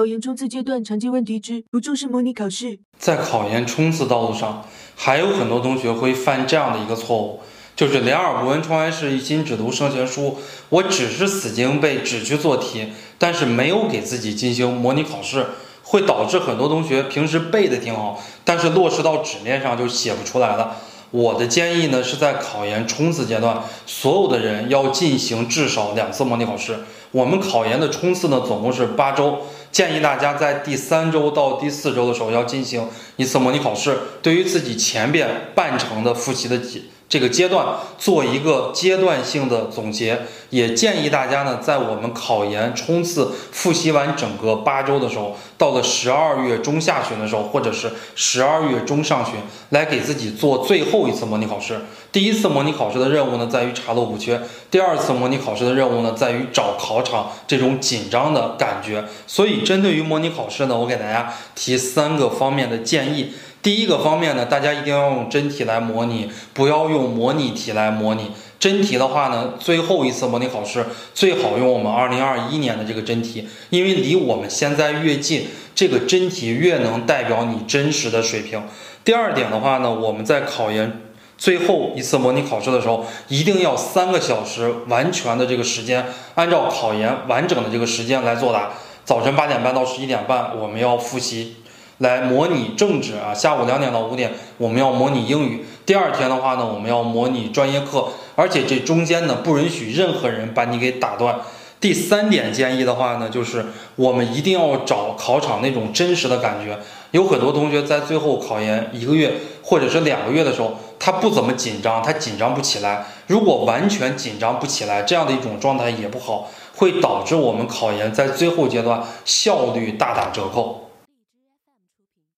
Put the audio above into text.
考研冲刺阶段常见问题之不重视模拟考试。在考研冲刺道路上，还有很多同学会犯这样的一个错误，就是两耳不闻窗外事，一心只读圣贤书。我只是死记硬背，只去做题，但是没有给自己进行模拟考试，会导致很多同学平时背的挺好，但是落实到纸面上就写不出来了。我的建议呢，是在考研冲刺阶段，所有的人要进行至少两次模拟考试。我们考研的冲刺呢，总共是八周，建议大家在第三周到第四周的时候要进行一次模拟考试，对于自己前边半程的复习的这个阶段做一个阶段性的总结，也建议大家呢，在我们考研冲刺复习完整个八周的时候，到了十二月中下旬的时候，或者是十二月中上旬，来给自己做最后一次模拟考试。第一次模拟考试的任务呢，在于查漏补缺；第二次模拟考试的任务呢，在于找考场这种紧张的感觉。所以，针对于模拟考试呢，我给大家提三个方面的建议。第一个方面呢，大家一定要用真题来模拟，不要用模拟题来模拟。真题的话呢，最后一次模拟考试最好用我们二零二一年的这个真题，因为离我们现在越近，这个真题越能代表你真实的水平。第二点的话呢，我们在考研最后一次模拟考试的时候，一定要三个小时完全的这个时间，按照考研完整的这个时间来作答。早晨八点半到十一点半，我们要复习。来模拟政治啊，下午两点到五点我们要模拟英语。第二天的话呢，我们要模拟专业课，而且这中间呢不允许任何人把你给打断。第三点建议的话呢，就是我们一定要找考场那种真实的感觉。有很多同学在最后考研一个月或者是两个月的时候，他不怎么紧张，他紧张不起来。如果完全紧张不起来，这样的一种状态也不好，会导致我们考研在最后阶段效率大打折扣。